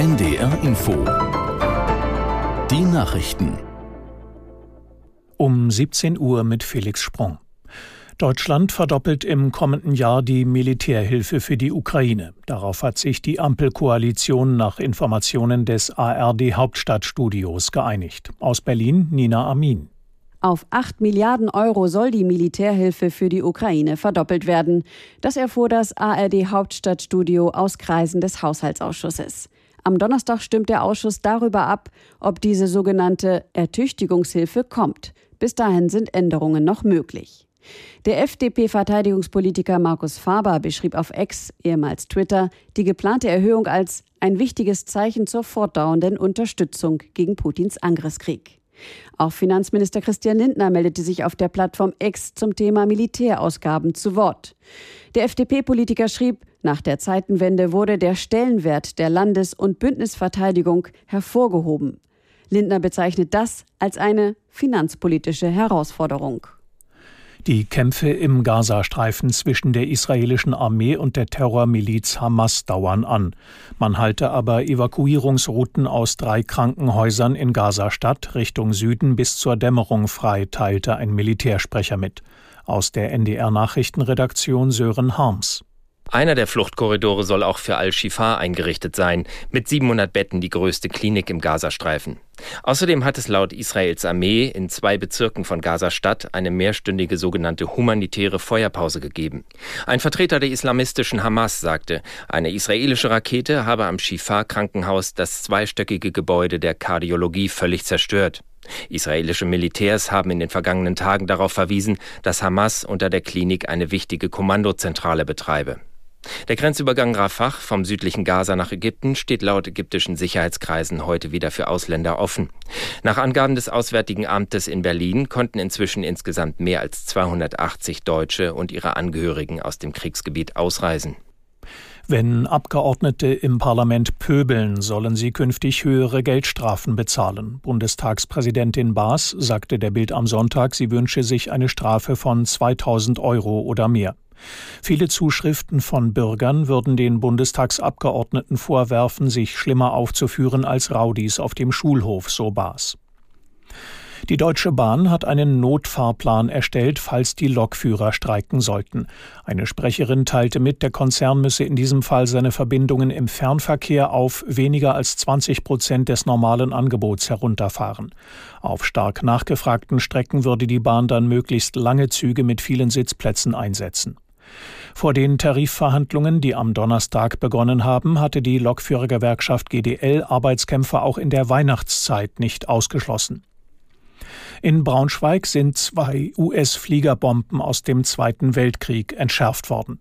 NDR Info. Die Nachrichten. Um 17 Uhr mit Felix Sprung. Deutschland verdoppelt im kommenden Jahr die Militärhilfe für die Ukraine. Darauf hat sich die Ampelkoalition nach Informationen des ARD Hauptstadtstudios geeinigt. Aus Berlin Nina Amin. Auf 8 Milliarden Euro soll die Militärhilfe für die Ukraine verdoppelt werden. Das erfuhr das ARD Hauptstadtstudio aus Kreisen des Haushaltsausschusses. Am Donnerstag stimmt der Ausschuss darüber ab, ob diese sogenannte Ertüchtigungshilfe kommt. Bis dahin sind Änderungen noch möglich. Der FDP-Verteidigungspolitiker Markus Faber beschrieb auf Ex, ehemals Twitter, die geplante Erhöhung als ein wichtiges Zeichen zur fortdauernden Unterstützung gegen Putins Angriffskrieg. Auch Finanzminister Christian Lindner meldete sich auf der Plattform X zum Thema Militärausgaben zu Wort. Der FDP-Politiker schrieb, nach der Zeitenwende wurde der Stellenwert der Landes- und Bündnisverteidigung hervorgehoben. Lindner bezeichnet das als eine finanzpolitische Herausforderung. Die Kämpfe im Gazastreifen zwischen der israelischen Armee und der Terrormiliz Hamas dauern an. Man halte aber Evakuierungsrouten aus drei Krankenhäusern in Gazastadt Richtung Süden bis zur Dämmerung frei, teilte ein Militärsprecher mit. Aus der NDR Nachrichtenredaktion Sören Harms. Einer der Fluchtkorridore soll auch für Al-Shifa eingerichtet sein, mit 700 Betten die größte Klinik im Gazastreifen. Außerdem hat es laut Israels Armee in zwei Bezirken von Gaza-Stadt eine mehrstündige sogenannte humanitäre Feuerpause gegeben. Ein Vertreter der islamistischen Hamas sagte, eine israelische Rakete habe am Shifa-Krankenhaus das zweistöckige Gebäude der Kardiologie völlig zerstört. Israelische Militärs haben in den vergangenen Tagen darauf verwiesen, dass Hamas unter der Klinik eine wichtige Kommandozentrale betreibe. Der Grenzübergang Rafah vom südlichen Gaza nach Ägypten steht laut ägyptischen Sicherheitskreisen heute wieder für Ausländer offen. Nach Angaben des Auswärtigen Amtes in Berlin konnten inzwischen insgesamt mehr als 280 Deutsche und ihre Angehörigen aus dem Kriegsgebiet ausreisen. Wenn Abgeordnete im Parlament pöbeln, sollen sie künftig höhere Geldstrafen bezahlen. Bundestagspräsidentin Baas sagte der Bild am Sonntag, sie wünsche sich eine Strafe von 2000 Euro oder mehr. Viele Zuschriften von Bürgern würden den Bundestagsabgeordneten vorwerfen, sich schlimmer aufzuführen als Raudis auf dem Schulhof, so Baas. Die Deutsche Bahn hat einen Notfahrplan erstellt, falls die Lokführer streiken sollten. Eine Sprecherin teilte mit, der Konzern müsse in diesem Fall seine Verbindungen im Fernverkehr auf weniger als 20 Prozent des normalen Angebots herunterfahren. Auf stark nachgefragten Strecken würde die Bahn dann möglichst lange Züge mit vielen Sitzplätzen einsetzen. Vor den Tarifverhandlungen, die am Donnerstag begonnen haben, hatte die Lokführergewerkschaft GDL Arbeitskämpfer auch in der Weihnachtszeit nicht ausgeschlossen. In Braunschweig sind zwei US-Fliegerbomben aus dem Zweiten Weltkrieg entschärft worden.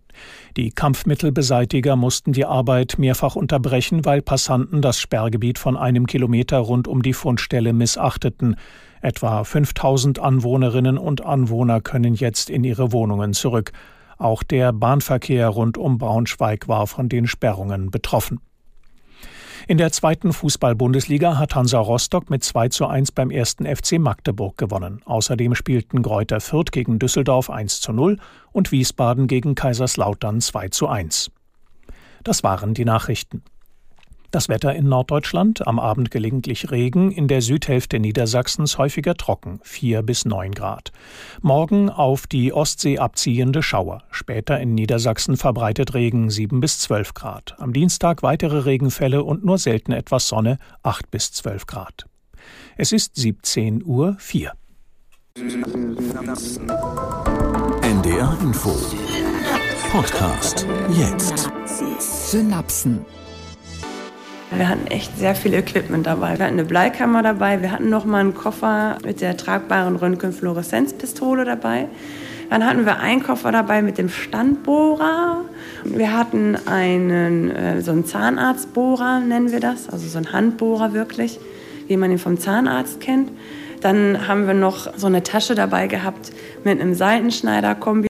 Die Kampfmittelbeseitiger mussten die Arbeit mehrfach unterbrechen, weil Passanten das Sperrgebiet von einem Kilometer rund um die Fundstelle missachteten. Etwa 5000 Anwohnerinnen und Anwohner können jetzt in ihre Wohnungen zurück. Auch der Bahnverkehr rund um Braunschweig war von den Sperrungen betroffen. In der zweiten Fußball-Bundesliga hat Hansa Rostock mit 2 zu 1 beim ersten FC Magdeburg gewonnen. Außerdem spielten Greuther Fürth gegen Düsseldorf 1 zu 0 und Wiesbaden gegen Kaiserslautern 2 zu 1. Das waren die Nachrichten. Das Wetter in Norddeutschland, am Abend gelegentlich Regen, in der Südhälfte Niedersachsens häufiger trocken, 4 bis 9 Grad. Morgen auf die Ostsee abziehende Schauer, später in Niedersachsen verbreitet Regen, 7 bis 12 Grad. Am Dienstag weitere Regenfälle und nur selten etwas Sonne, 8 bis 12 Grad. Es ist 17 Uhr 4. NDR Info. Podcast jetzt. Synapsen. Wir hatten echt sehr viel Equipment dabei. Wir hatten eine Bleikammer dabei, wir hatten noch mal einen Koffer mit der tragbaren Röntgenfluoreszenzpistole dabei. Dann hatten wir einen Koffer dabei mit dem Standbohrer. Wir hatten einen, äh, so einen Zahnarztbohrer, nennen wir das, also so einen Handbohrer wirklich, wie man ihn vom Zahnarzt kennt. Dann haben wir noch so eine Tasche dabei gehabt mit einem Seitenschneider-Kombi